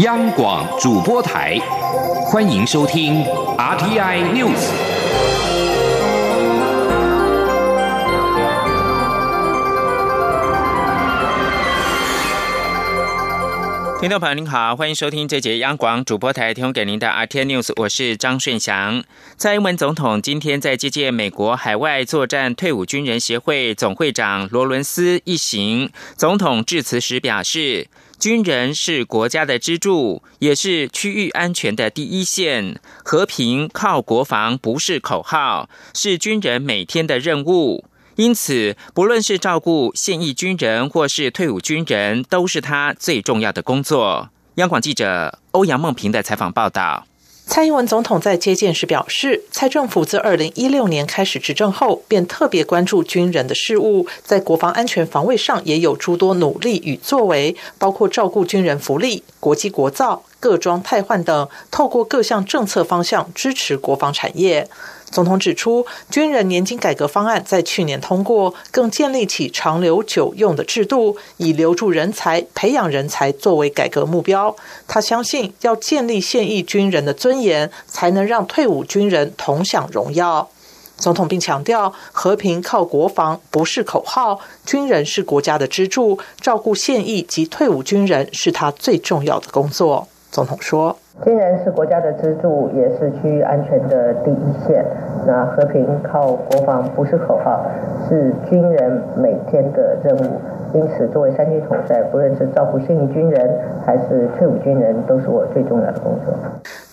央广主播台，欢迎收听 RTI News。听众朋友您好，欢迎收听这节央广主播台提供给您的 RTI News，我是张顺祥。蔡英文总统今天在接见美国海外作战退伍军人协会总会长罗伦斯一行，总统致辞时表示。军人是国家的支柱，也是区域安全的第一线。和平靠国防不是口号，是军人每天的任务。因此，不论是照顾现役军人或是退伍军人，都是他最重要的工作。央广记者欧阳梦平的采访报道。蔡英文总统在接见时表示，蔡政府自二零一六年开始执政后，便特别关注军人的事务，在国防安全防卫上也有诸多努力与作为，包括照顾军人福利、国际国造、各装汰换等，透过各项政策方向支持国防产业。总统指出，军人年金改革方案在去年通过，更建立起长留久用的制度，以留住人才、培养人才作为改革目标。他相信，要建立现役军人的尊严，才能让退伍军人同享荣耀。总统并强调，和平靠国防不是口号，军人是国家的支柱，照顾现役及退伍军人是他最重要的工作。总统说。军人是国家的支柱，也是区域安全的第一线。那和平靠国防不是口号，是军人每天的任务。因此，作为三军统帅，不论是照顾现役军人还是退伍军人，都是我最重要的工作。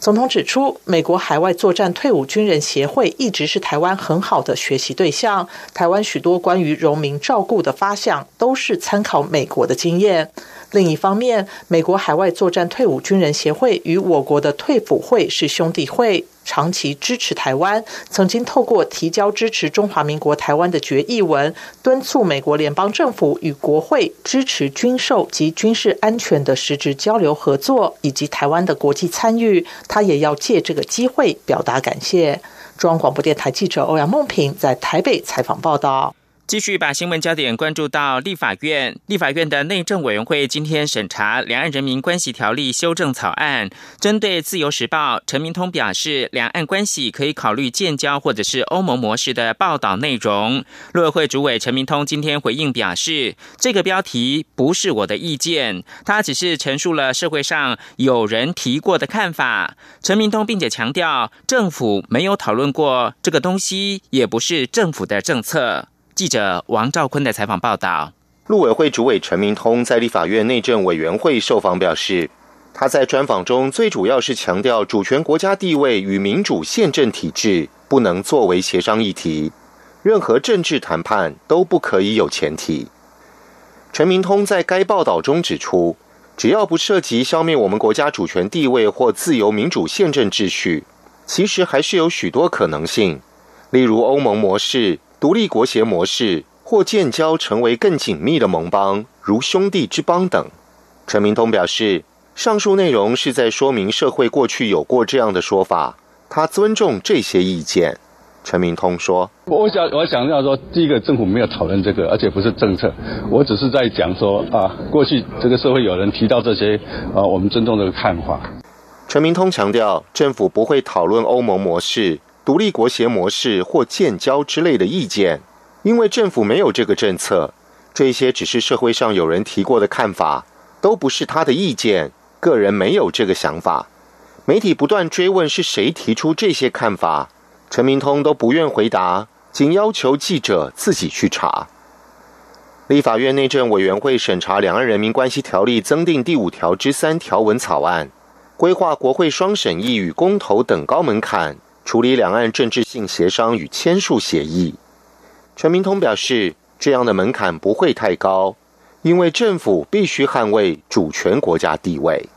总统指出，美国海外作战退伍军人协会一直是台湾很好的学习对象。台湾许多关于荣民照顾的发想，都是参考美国的经验。另一方面，美国海外作战退伍军人协会与我国的退辅会是兄弟会。长期支持台湾，曾经透过提交支持中华民国台湾的决议文，敦促美国联邦政府与国会支持军售及军事安全的实质交流合作，以及台湾的国际参与。他也要借这个机会表达感谢。中央广播电台记者欧阳梦平在台北采访报道。继续把新闻焦点关注到立法院，立法院的内政委员会今天审查《两岸人民关系条例》修正草案。针对《自由时报》陈明通表示，两岸关系可以考虑建交或者是欧盟模式的报道内容。陆委会主委陈明通今天回应表示，这个标题不是我的意见，他只是陈述了社会上有人提过的看法。陈明通并且强调，政府没有讨论过这个东西，也不是政府的政策。记者王兆坤的采访报道：，陆委会主委陈明通在立法院内政委员会受访表示，他在专访中最主要是强调主权国家地位与民主宪政体制不能作为协商议题，任何政治谈判都不可以有前提。陈明通在该报道中指出，只要不涉及消灭我们国家主权地位或自由民主宪政秩序，其实还是有许多可能性，例如欧盟模式。独立国协模式或建交成为更紧密的盟邦，如兄弟之邦等。陈明通表示，上述内容是在说明社会过去有过这样的说法，他尊重这些意见。陈明通说：“我想，我想要说，第一个政府没有讨论这个，而且不是政策，我只是在讲说啊，过去这个社会有人提到这些啊，我们尊重这个看法。”陈明通强调，政府不会讨论欧盟模式。独立国协模式或建交之类的意见，因为政府没有这个政策，这些只是社会上有人提过的看法，都不是他的意见。个人没有这个想法。媒体不断追问是谁提出这些看法，陈明通都不愿回答，仅要求记者自己去查。立法院内政委员会审查《两岸人民关系条例》增订第五条之三条文草案，规划国会双审议与公投等高门槛。处理两岸政治性协商与签署协议，陈明通表示，这样的门槛不会太高，因为政府必须捍卫主权国家地位。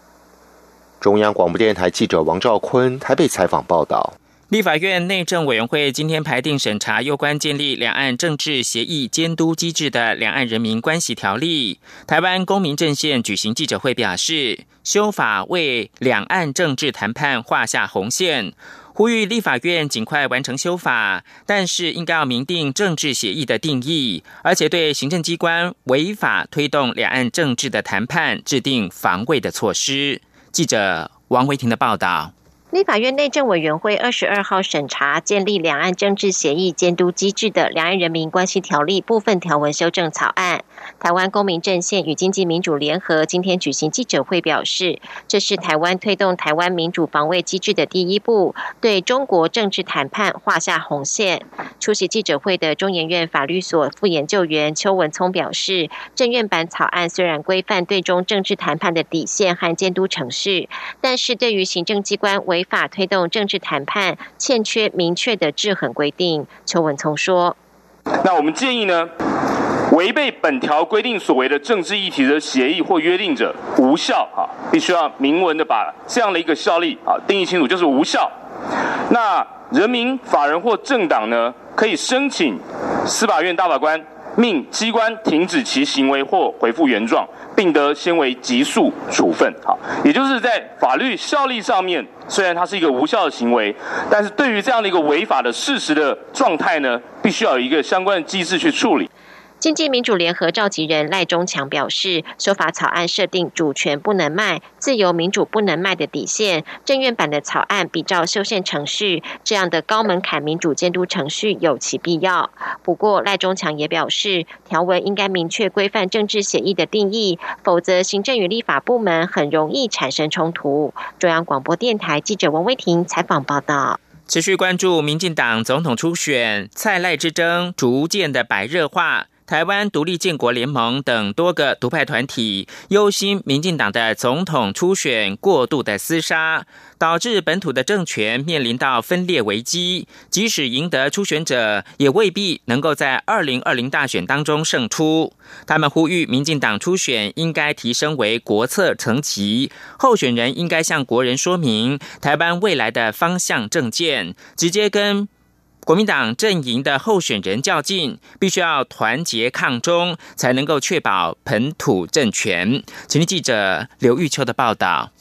中央广播电台记者王兆坤台北采访报道。立法院内政委员会今天排定审查有关建立两岸政治协议监督机制的《两岸人民关系条例》。台湾公民阵线举行记者会表示，修法为两岸政治谈判画下红线。呼吁立法院尽快完成修法，但是应该要明定政治协议的定义，而且对行政机关违法推动两岸政治的谈判制定防卫的措施。记者王维婷的报道。立法院内政委员会二十二号审查建立两岸政治协议监督机制的《两岸人民关系条例》部分条文修正草案。台湾公民阵线与经济民主联合今天举行记者会，表示这是台湾推动台湾民主防卫机制的第一步，对中国政治谈判画下红线。出席记者会的中研院法律所副研究员邱文聪表示，政院版草案虽然规范对中政治谈判的底线和监督程序，但是对于行政机关违法推动政治谈判，欠缺明确的制衡规定。邱文聪说：“那我们建议呢？”违背本条规定所为的政治议题的协议或约定者无效啊，必须要明文的把这样的一个效力啊定义清楚，就是无效。那人民法人或政党呢，可以申请司法院大法官命机关停止其行为或回复原状，并得先为急速处分。好，也就是在法律效力上面，虽然它是一个无效的行为，但是对于这样的一个违法的事实的状态呢，必须要有一个相关的机制去处理。经济民主联合召集人赖中强表示，修法草案设定主权不能卖、自由民主不能卖的底线。政院版的草案比照修宪程序，这样的高门槛民主监督程序有其必要。不过，赖中强也表示，条文应该明确规范政治协议的定义，否则行政与立法部门很容易产生冲突。中央广播电台记者王威婷采访报道。持续关注民进党总统初选，蔡赖之争逐渐的白热化。台湾独立建国联盟等多个独派团体忧心民进党的总统初选过度的厮杀，导致本土的政权面临到分裂危机。即使赢得初选者，也未必能够在二零二零大选当中胜出。他们呼吁民进党初选应该提升为国策层级，候选人应该向国人说明台湾未来的方向政见，直接跟。国民党阵营的候选人较劲，必须要团结抗中，才能够确保本土政权。请听记者刘玉秋的报道。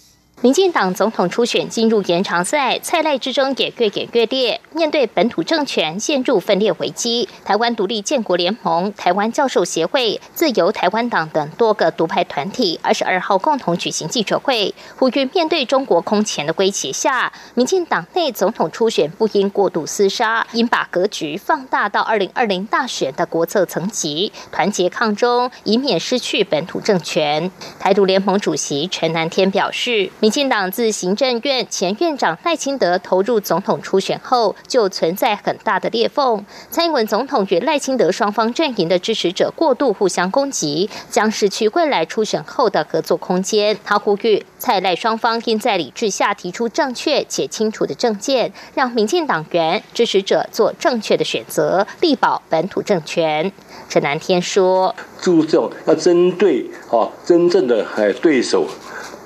民进党总统初选进入延长赛，蔡赖之争也越演越烈。面对本土政权陷入分裂危机，台湾独立建国联盟、台湾教授协会、自由台湾党等多个独派团体二十二号共同举行记者会，呼吁面对中国空前的威胁下，民进党内总统初选不应过度厮杀，应把格局放大到二零二零大选的国策层级，团结抗中，以免失去本土政权。台独联盟主席陈南天表示。民进党自行政院前院长赖清德投入总统初选后，就存在很大的裂缝。蔡英文总统与赖清德双方阵营的支持者过度互相攻击，将失去未来初选后的合作空间。他呼吁蔡赖双方应在理智下提出正确且清楚的政见，让民进党员支持者做正确的选择，力保本土政权。陈南天说：“注重要针对哦真正的哎对手。”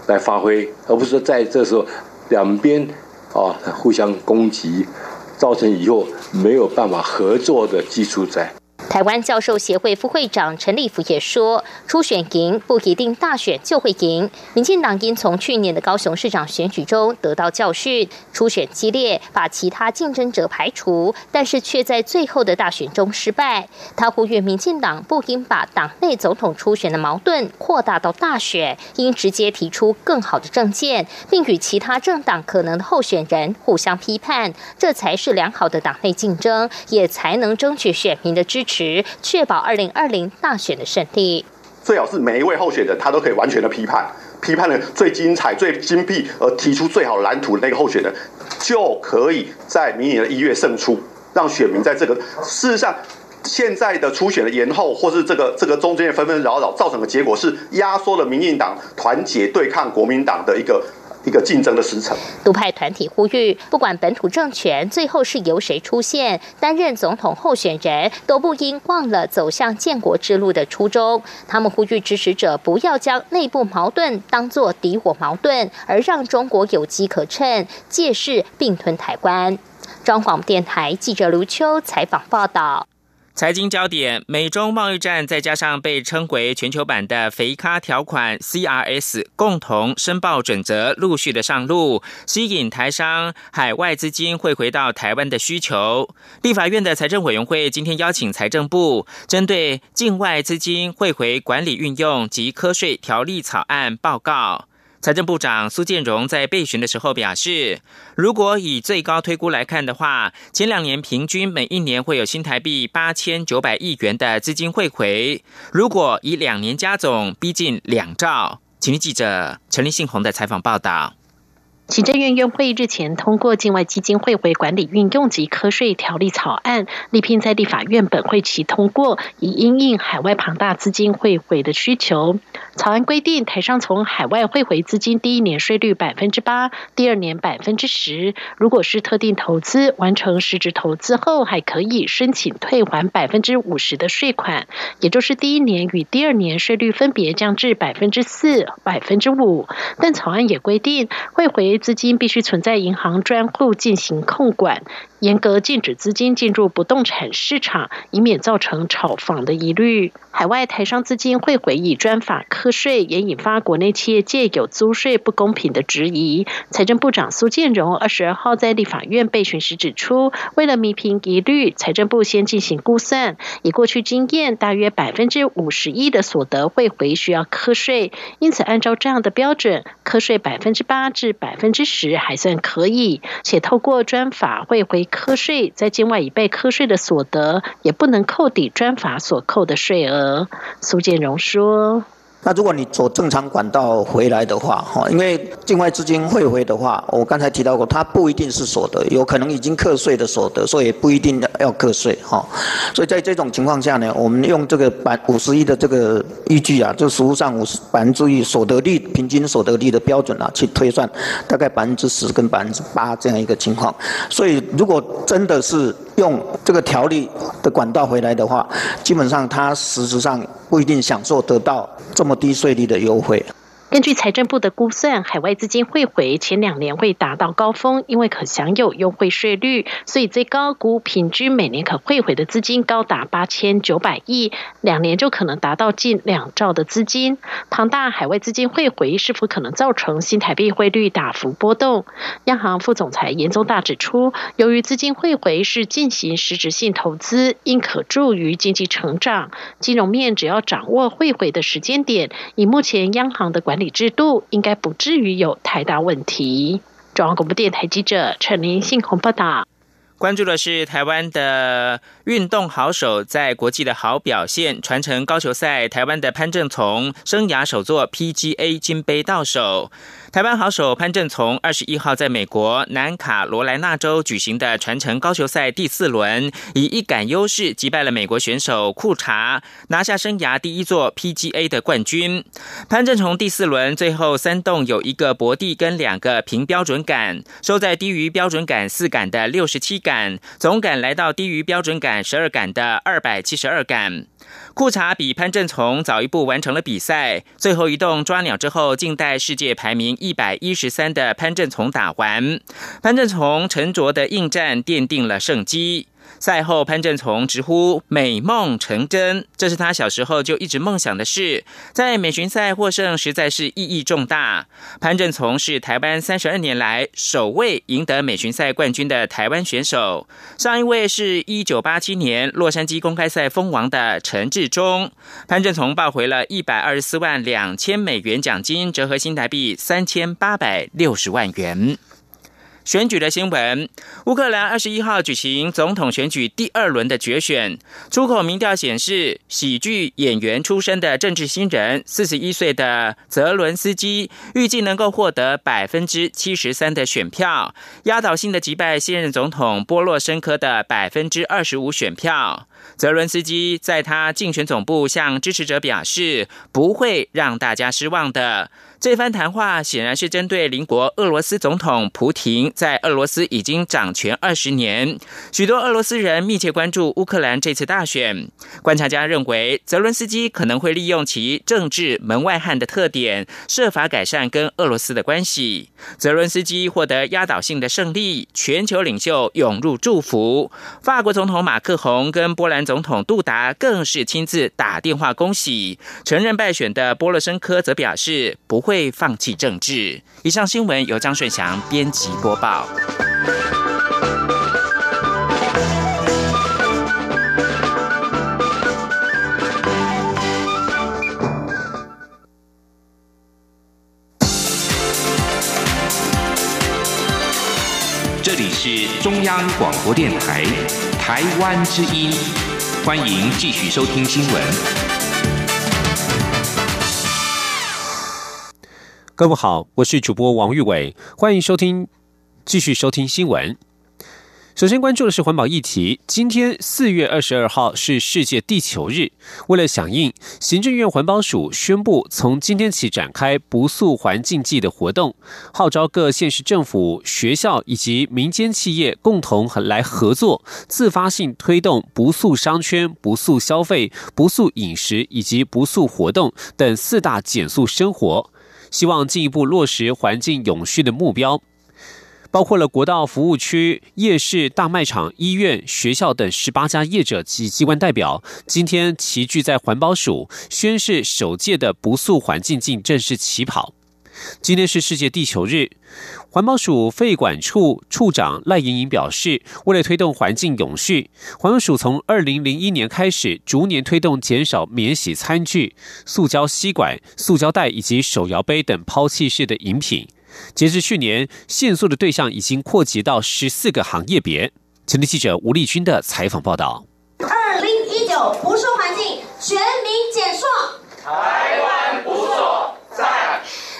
来发挥，而不是在这时候两边啊互相攻击，造成以后没有办法合作的基础在。台湾教授协会副会长陈立福也说：“初选赢不一定大选就会赢。民进党因从去年的高雄市长选举中得到教训，初选激烈，把其他竞争者排除，但是却在最后的大选中失败。他呼吁民进党不应把党内总统初选的矛盾扩大到大选，应直接提出更好的政见，并与其他政党可能的候选人互相批判，这才是良好的党内竞争，也才能争取选民的支持。”时确保二零二零大选的胜利，最好是每一位候选人他都可以完全的批判，批判的最精彩、最精辟，而提出最好蓝图的那个候选人，就可以在明年的一月胜出，让选民在这个事实上，现在的初选的延后，或是这个这个中间的纷纷扰扰，造成的结果是压缩了民进党团结对抗国民党的一个。一个竞争的时程。独派团体呼吁，不管本土政权最后是由谁出现担任总统候选人，都不应忘了走向建国之路的初衷。他们呼吁支持者不要将内部矛盾当作敌我矛盾，而让中国有机可乘，借势并吞台湾。中广电台记者卢秋采访报道。财经焦点：美中贸易战，再加上被称为全球版的“肥咖”条款 （CRS） 共同申报准则陆续的上路，吸引台商海外资金汇回到台湾的需求。立法院的财政委员会今天邀请财政部，针对境外资金汇回管理运用及科税条例草案报告。财政部长苏建荣在备询的时候表示，如果以最高推估来看的话，前两年平均每一年会有新台币八千九百亿元的资金汇回。如果以两年加总，逼近两兆。请听记者陈立信宏的采访报道。行政院院会日前通过境外基金汇回管理运用及科税条例草案，力拼在立法院本会期通过，以因应海外庞大资金汇回的需求。草案规定，台商从海外汇回资金第一年税率百分之八，第二年百分之十。如果是特定投资完成实质投资后，还可以申请退还百分之五十的税款，也就是第一年与第二年税率分别降至百分之四、百分之五。但草案也规定，汇回资金必须存在银行专户进行控管，严格禁止资金进入不动产市场，以免造成炒房的疑虑。海外台商资金汇回以专法课税，也引发国内企业界有租税不公平的质疑。财政部长苏建荣二十二号在立法院备询时指出，为了弥平疑虑，财政部先进行估算，以过去经验，大约百分之五十一的所得汇回需要课税，因此按照这样的标准，课税百分之八至百分之十还算可以。且透过专法会回课税，在境外已被课税的所得，也不能扣抵专法所扣的税额。苏建荣说。那如果你走正常管道回来的话，哈，因为境外资金汇回的话，我刚才提到过，它不一定是所得，有可能已经课税的所得，所以不一定要课税，哈。所以在这种情况下呢，我们用这个百五十亿的这个依据啊，就实务上五十百分之一所得率平均所得率的标准啊，去推算，大概百分之十跟百分之八这样一个情况。所以如果真的是用这个条例的管道回来的话，基本上他实质上不一定享受得到这么低税率的优惠。根据财政部的估算，海外资金汇回前两年会达到高峰，因为可享有优惠税率，所以最高估平均每年可汇回的资金高达八千九百亿，两年就可能达到近两兆的资金。庞大海外资金汇回是否可能造成新台币汇率大幅波动？央行副总裁严宗大指出，由于资金汇回是进行实质性投资，应可助于经济成长。金融面只要掌握汇回的时间点，以目前央行的管理制度应该不至于有太大问题。中央广播电台记者陈林信鸿报道。关注的是台湾的运动好手在国际的好表现，传承高球赛，台湾的潘正从生涯首座 PGA 金杯到手。台湾好手潘正从二十一号在美国南卡罗来纳州举行的传承高球赛第四轮，以一杆优势击败了美国选手库查，拿下生涯第一座 PGA 的冠军。潘正从第四轮最后三洞有一个博地跟两个平标准杆，收在低于标准杆四杆的六十七杆，总杆来到低于标准杆十二杆的二百七十二杆。库查比潘正从早一步完成了比赛，最后一洞抓鸟之后，静待世界排名一百一十三的潘振从打完。潘振从沉着的应战，奠定了胜机。赛后，潘振从直呼美梦成真，这是他小时候就一直梦想的事。在美巡赛获胜，实在是意义重大。潘振从是台湾三十二年来首位赢得美巡赛冠军的台湾选手，上一位是一九八七年洛杉矶公开赛封王的陈志忠。潘振从抱回了一百二十四万两千美元奖金，折合新台币三千八百六十万元。选举的新闻：乌克兰二十一号举行总统选举第二轮的决选。出口民调显示，喜剧演员出身的政治新人，四十一岁的泽伦斯基，预计能够获得百分之七十三的选票，压倒性的击败现任总统波洛申科的百分之二十五选票。泽伦斯基在他竞选总部向支持者表示，不会让大家失望的。这番谈话显然是针对邻国俄罗斯总统普廷，在俄罗斯已经掌权二十年，许多俄罗斯人密切关注乌克兰这次大选。观察家认为，泽伦斯基可能会利用其政治门外汉的特点，设法改善跟俄罗斯的关系。泽伦斯基获得压倒性的胜利，全球领袖涌入祝福。法国总统马克宏跟波兰总统杜达更是亲自打电话恭喜。承认败选的波罗申科则表示不。会放弃政治。以上新闻由张顺祥编辑播报。这里是中央广播电台台湾之音欢迎继续收听新闻。各位好，我是主播王玉伟，欢迎收听，继续收听新闻。首先关注的是环保议题。今天四月二十二号是世界地球日，为了响应，行政院环保署宣布，从今天起展开不塑环境季的活动，号召各县市政府、学校以及民间企业共同来合作，自发性推动不塑商圈、不塑消费、不塑饮食以及不塑活动等四大减塑生活，希望进一步落实环境永续的目标。包括了国道服务区、夜市、大卖场、医院、学校等十八家业者及机关代表，今天齐聚在环保署，宣誓首届的不速环境进正式起跑。今天是世界地球日，环保署废管处处长赖莹莹表示，为了推动环境永续，环保署从二零零一年开始，逐年推动减少免洗餐具、塑胶吸管、塑胶袋以及手摇杯等抛弃式的饮品。截至去年，限塑的对象已经扩及到十四个行业别。前天记者吴丽君的采访报道。二零一九不受环境全民减塑。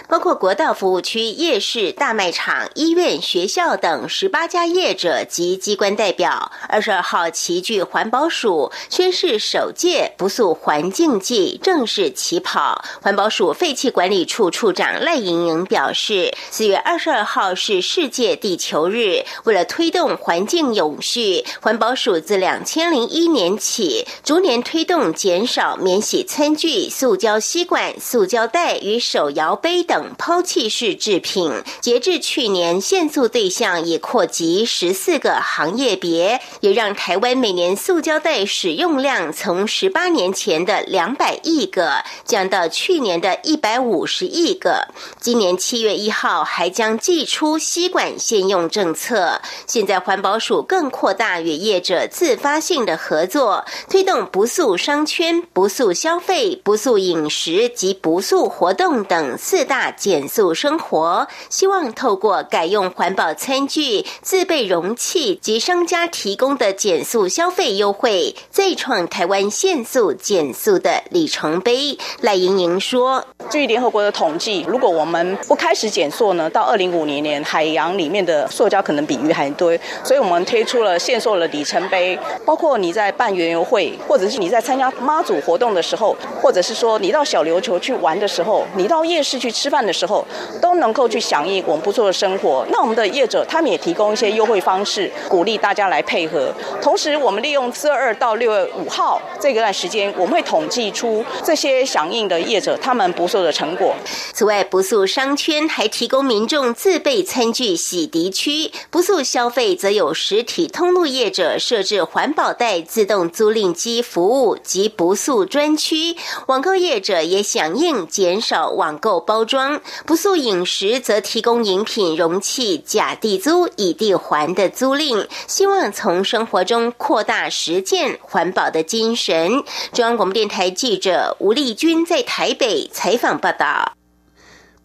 包括国道服务区、夜市、大卖场、医院、学校等十八家业者及机关代表，二十二号齐聚环保署，宣誓首届不塑环境季正式起跑。环保署废气管理处处长赖莹莹表示，四月二十二号是世界地球日，为了推动环境永续，环保署自两千零一年起，逐年推动减少免洗餐具、塑胶吸管、塑胶袋与手摇杯等。抛弃式制品，截至去年，限塑对象已扩及十四个行业别，也让台湾每年塑胶袋使用量从十八年前的两百亿个降到去年的一百五十亿个。今年七月一号还将寄出吸管限用政策。现在环保署更扩大与业者自发性的合作，推动不塑商圈、不塑消费、不塑饮食及不塑活动等四大。减速生活，希望透过改用环保餐具、自备容器及商家提供的减速消费优惠，再创台湾限速减速的里程碑。赖莹莹说：“据联合国的统计，如果我们不开始减速呢，到二零五零年，海洋里面的塑胶可能比鱼还多。所以我们推出了限塑的里程碑，包括你在办园游会，或者是你在参加妈祖活动的时候，或者是说你到小琉球去玩的时候，你到夜市去吃饭。”的时候都能够去响应我们不错的生活。那我们的业者他们也提供一些优惠方式，鼓励大家来配合。同时，我们利用四月二到六月五号这个段时间，我们会统计出这些响应的业者他们不错的成果。此外，不速商圈还提供民众自备餐具洗涤区；不速消费则有实体通路业者设置环保袋自动租赁机服务及不速专区。网购业者也响应减少网购包装。不素饮食则提供饮品容器假地租以地还的租赁，希望从生活中扩大实践环保的精神。中央广播电台记者吴丽君在台北采访报道。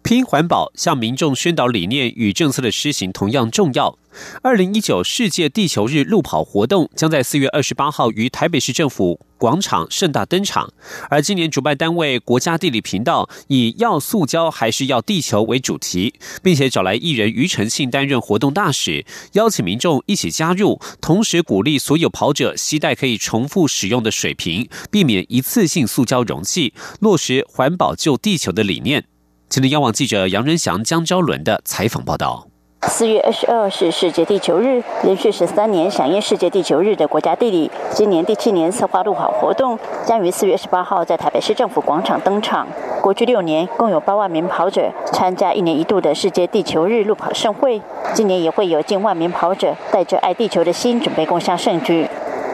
拼环保，向民众宣导理念与政策的施行同样重要。二零一九世界地球日路跑活动将在四月二十八号于台北市政府广场盛大登场。而今年主办单位国家地理频道以“要塑胶还是要地球”为主题，并且找来艺人庾澄庆担任活动大使，邀请民众一起加入，同时鼓励所有跑者携带可以重复使用的水瓶，避免一次性塑胶容器，落实环保救地球的理念。今天，央网记者杨仁祥、江昭伦的采访报道。四月二十二是世界地球日，连续十三年响应世界地球日的国家地理，今年第七年策划路跑活动，将于四月十八号在台北市政府广场登场。过去六年，共有八万名跑者参加一年一度的世界地球日路跑盛会，今年也会有近万名跑者带着爱地球的心，准备共襄盛举。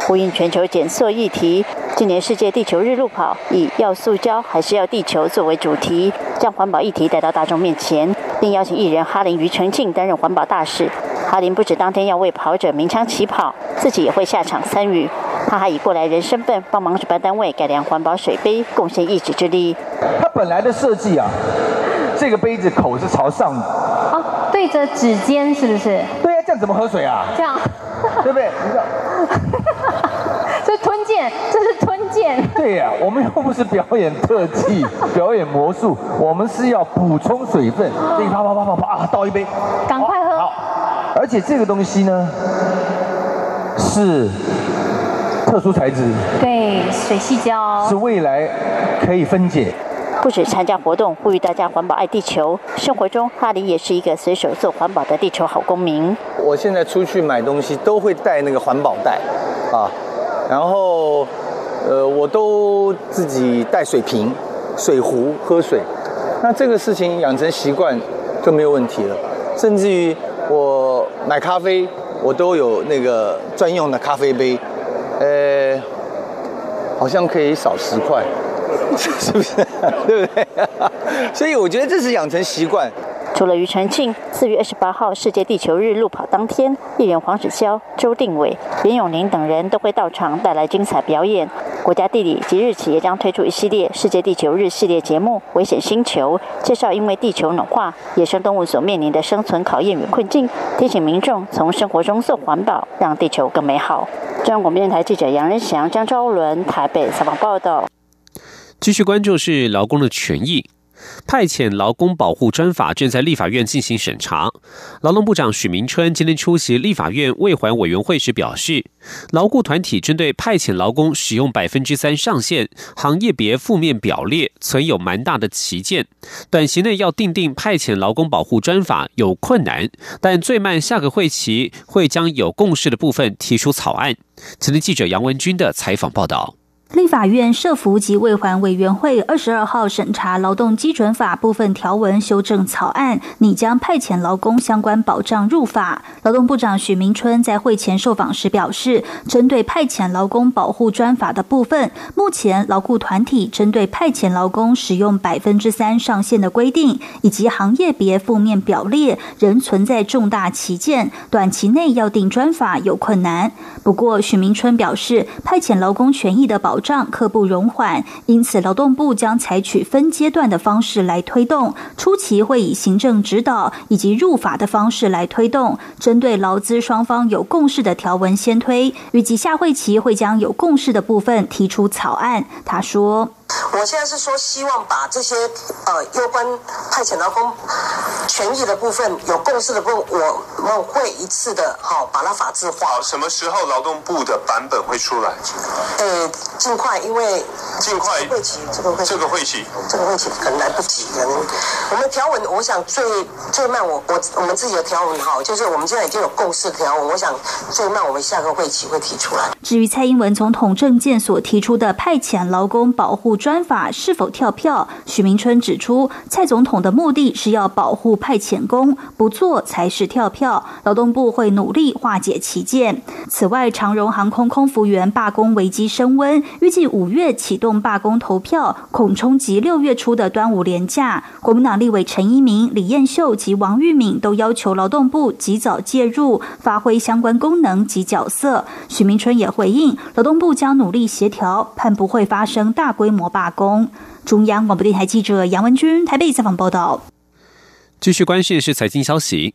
呼应全球减塑议题，今年世界地球日路跑以“要塑胶还是要地球”作为主题，将环保议题带到大众面前，并邀请艺人哈林、庾澄庆担任环保大使。哈林不止当天要为跑者鸣枪起跑，自己也会下场参与。他还以过来人身份帮忙主办单位改良环保水杯，贡献一己之力。他本来的设计啊，这个杯子口是朝上的，哦，对着指尖是不是？对啊。这样怎么喝水啊？这样，对不对？你知道，这是吞剑，这是吞剑。对呀、我们又不是表演特技、表演魔术，我们是要补充水分。所以啪啪啪啪啪啊，倒一杯，赶快喝。好，而且这个东西呢，是特殊材质，对，水细胶是未来可以分解。不止参加活动，呼吁大家环保爱地球。生活中，哈里也是一个随手做环保的地球好公民。我现在出去买东西都会带那个环保袋，啊，然后呃，我都自己带水瓶、水壶喝水。那这个事情养成习惯就没有问题了。甚至于我买咖啡，我都有那个专用的咖啡杯，呃，好像可以少十块，是不是？对不对？所以我觉得这是养成习惯。除了庾澄庆，四月二十八号世界地球日路跑当天，艺人黄子佼、周定伟、严咏琳等人都会到场带来精彩表演。国家地理即日起也将推出一系列世界地球日系列节目《危险星球》，介绍因为地球暖化，野生动物所面临的生存考验与困境，提醒民众从生活中做环保，让地球更美好。中央广播电台记者杨仁祥、张昭伦台北采访报道。继续关注是劳工的权益。派遣劳工保护专法正在立法院进行审查。劳动部长许明春今天出席立法院卫环委员会时表示，劳雇团体针对派遣劳工使用百分之三上限、行业别负面表列，存有蛮大的歧见。短期内要订定派遣劳工保护专法有困难，但最慢下个会期会将有共识的部分提出草案。前天记者杨文军的采访报道。立法院社服及卫环委员会二十二号审查劳动基准法部分条文修正草案，拟将派遣劳工相关保障入法。劳动部长许明春在会前受访时表示，针对派遣劳工保护专法的部分，目前劳雇团体针对派遣劳工使用百分之三上限的规定，以及行业别负面表列，仍存在重大歧见，短期内要定专法有困难。不过，许明春表示，派遣劳工权益的保账刻不容缓，因此劳动部将采取分阶段的方式来推动，初期会以行政指导以及入法的方式来推动，针对劳资双方有共识的条文先推，预计下会期会将有共识的部分提出草案。他说。我现在是说，希望把这些呃有关派遣劳工权益的部分有共识的部分，我们会一次的好把它法制化。好，什么时候劳动部的版本会出来？呃，尽快，因为尽快会期这个会这个会期这个会期可能来不及，可能我们条文，我想最最慢我我我们自己的条文哈，就是我们现在已经有共识条文，我想最慢我们下个会期会提出来。至于蔡英文总统政见所提出的派遣劳工保护专法是否跳票？许明春指出，蔡总统的目的是要保护派遣工，不做才是跳票。劳动部会努力化解歧见。此外，长荣航空空服员罢工危机升温，预计五月启动罢工投票，恐冲击六月初的端午连假。国民党立委陈一鸣、李彦秀及王玉敏都要求劳动部及早介入，发挥相关功能及角色。许明春也回应，劳动部将努力协调，盼不会发生大规模罢工。中央广播电台记者杨文君台北采访报道。继续关心的是财经消息，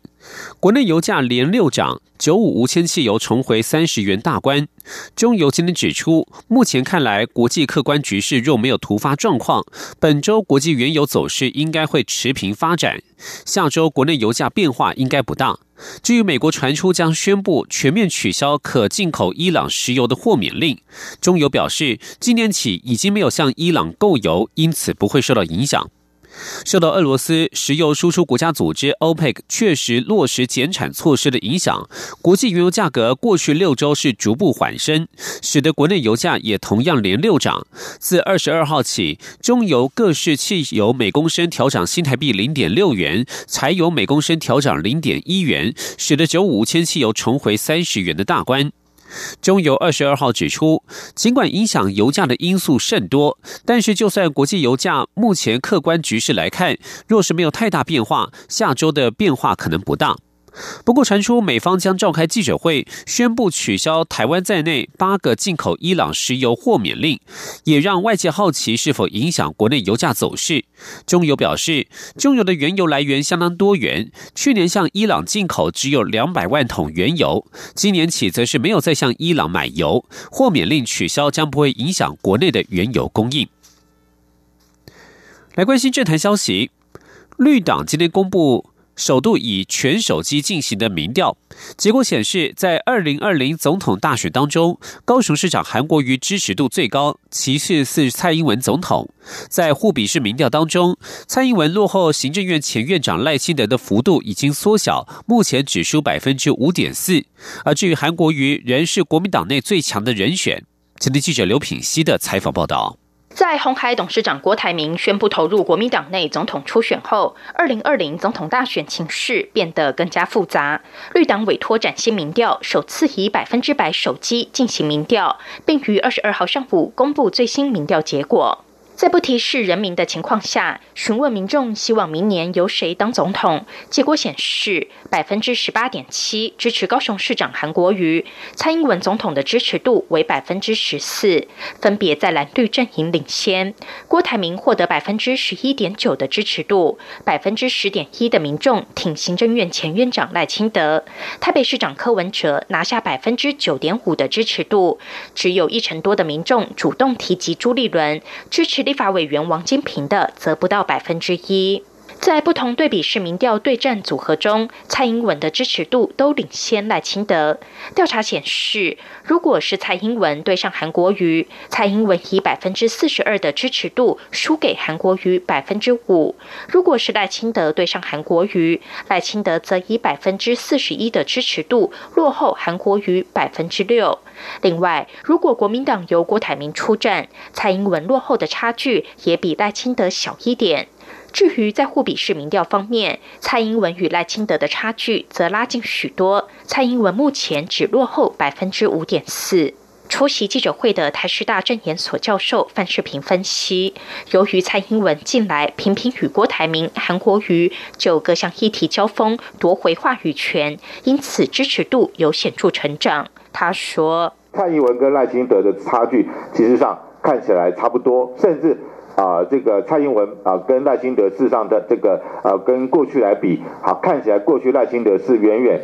国内油价连六涨，九五无铅汽油重回三十元大关。中油今天指出，目前看来国际客观局势若没有突发状况，本周国际原油走势应该会持平发展。下周国内油价变化应该不大。至于美国传出将宣布全面取消可进口伊朗石油的豁免令，中油表示，今年起已经没有向伊朗购油，因此不会受到影响。受到俄罗斯石油输出国家组织 OPEC 确实落实减产措施的影响，国际原油价格过去六周是逐步缓升，使得国内油价也同样连六涨。自二十二号起，中油各式汽油每公升调涨新台币零点六元，柴油每公升调涨零点一元，使得九五千汽油重回三十元的大关。中油二十二号指出，尽管影响油价的因素甚多，但是就算国际油价目前客观局势来看，若是没有太大变化，下周的变化可能不大。不过，传出美方将召开记者会，宣布取消台湾在内八个进口伊朗石油豁免令，也让外界好奇是否影响国内油价走势。中油表示，中油的原油来源相当多元，去年向伊朗进口只有两百万桶原油，今年起则是没有再向伊朗买油。豁免令取消将不会影响国内的原油供应。来关心政坛消息，绿党今天公布首度以全手机进行的民调结果显示，在二零二零总统大选当中，高雄市长韩国瑜支持度最高，其次是蔡英文总统。在互比式民调当中，蔡英文落后行政院前院长赖清德的幅度已经缩小，目前只输百分之五点四。而至于韩国瑜，仍是国民党内最强的人选。前天记者刘品熙的采访报道。在红海董事长郭台铭宣布投入国民党内总统初选后，二零二零总统大选情势变得更加复杂。绿党委托展新民调，首次以百分之百手机进行民调，并于二十二号上午公布最新民调结果。在不提示人民的情况下，询问民众希望明年由谁当总统。结果显示，百分之十八点七支持高雄市长韩国瑜，蔡英文总统的支持度为百分之十四，分别在蓝绿阵营领先。郭台铭获得百分之十一点九的支持度，百分之十点一的民众挺行政院前院长赖清德。台北市长柯文哲拿下百分之九点五的支持度，只有一成多的民众主动提及朱立伦支持。立法委员王金平的则不到百分之一。在不同对比式民调对战组合中，蔡英文的支持度都领先赖清德。调查显示，如果是蔡英文对上韩国瑜，蔡英文以百分之四十二的支持度输给韩国瑜百分之五；如果是赖清德对上韩国瑜，赖清德则以百分之四十一的支持度落后韩国瑜百分之六。另外，如果国民党由郭台铭出战，蔡英文落后的差距也比赖清德小一点。至于在互比式民调方面，蔡英文与赖清德的差距则拉近许多。蔡英文目前只落后百分之五点四。出席记者会的台师大政研所教授范世平分析，由于蔡英文近来频频与郭台铭、韩国瑜就各项议题交锋，夺回话语权，因此支持度有显著成长。他说：“蔡英文跟赖清德的差距，其实上看起来差不多，甚至。”啊，这个蔡英文啊，跟赖清德事上的这个呃，跟过去来比，好看起来过去赖清德是远远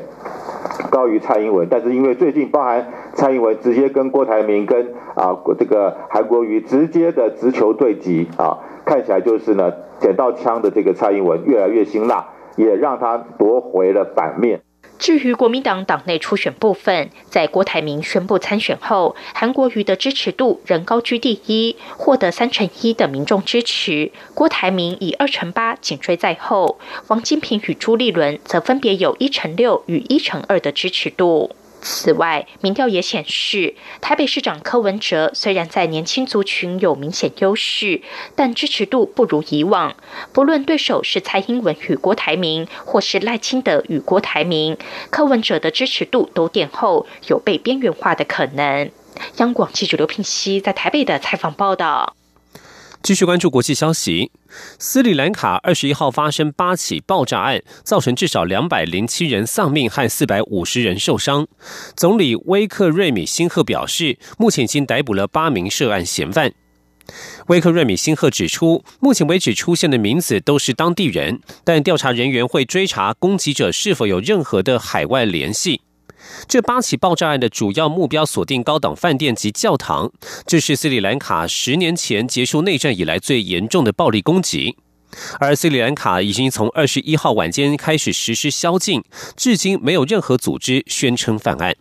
高于蔡英文，但是因为最近包含蔡英文直接跟郭台铭跟啊这个韩国瑜直接的直球对击啊，看起来就是呢捡到枪的这个蔡英文越来越辛辣，也让他夺回了版面。至于国民党党内初选部分，在郭台铭宣布参选后，韩国瑜的支持度仍高居第一，获得三成一的民众支持。郭台铭以二成八紧追在后，王金平与朱立伦则分别有一成六与一成二的支持度。此外，民调也显示，台北市长柯文哲虽然在年轻族群有明显优势，但支持度不如以往。不论对手是蔡英文与郭台铭，或是赖清德与郭台铭，柯文哲的支持度都垫后，有被边缘化的可能。央广记者刘聘熙在台北的采访报道。继续关注国际消息，斯里兰卡二十一号发生八起爆炸案，造成至少两百零七人丧命和四百五十人受伤。总理威克瑞米辛赫表示，目前已经逮捕了八名涉案嫌犯。威克瑞米辛赫指出，目前为止出现的名字都是当地人，但调查人员会追查攻击者是否有任何的海外联系。这八起爆炸案的主要目标锁定高档饭店及教堂，这是斯里兰卡十年前结束内战以来最严重的暴力攻击。而斯里兰卡已经从二十一号晚间开始实施宵禁，至今没有任何组织宣称犯案。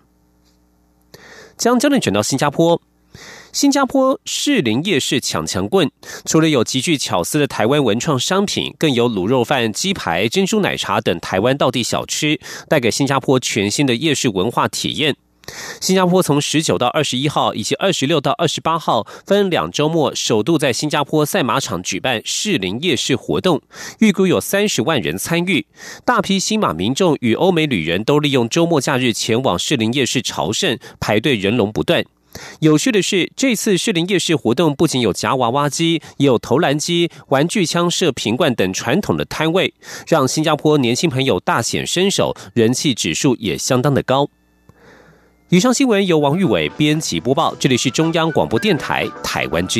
将焦点转到新加坡。新加坡士林夜市抢强棍，除了有极具巧思的台湾文创商品，更有卤肉饭、鸡排、珍珠奶茶等台湾道地小吃，带给新加坡全新的夜市文化体验。新加坡从十九到二十一号，以及二十六到二十八号分两周末，首度在新加坡赛马场举办士林夜市活动，预估有三十万人参与。大批新马民众与欧美旅人都利用周末假日前往士林夜市朝圣，排队人龙不断。有趣的是，这次士林夜市活动不仅有夹娃娃机，也有投篮机、玩具枪、射瓶罐等传统的摊位，让新加坡年轻朋友大显身手，人气指数也相当的高。以上新闻由王玉伟编辑播报，这里是中央广播电台台湾之音。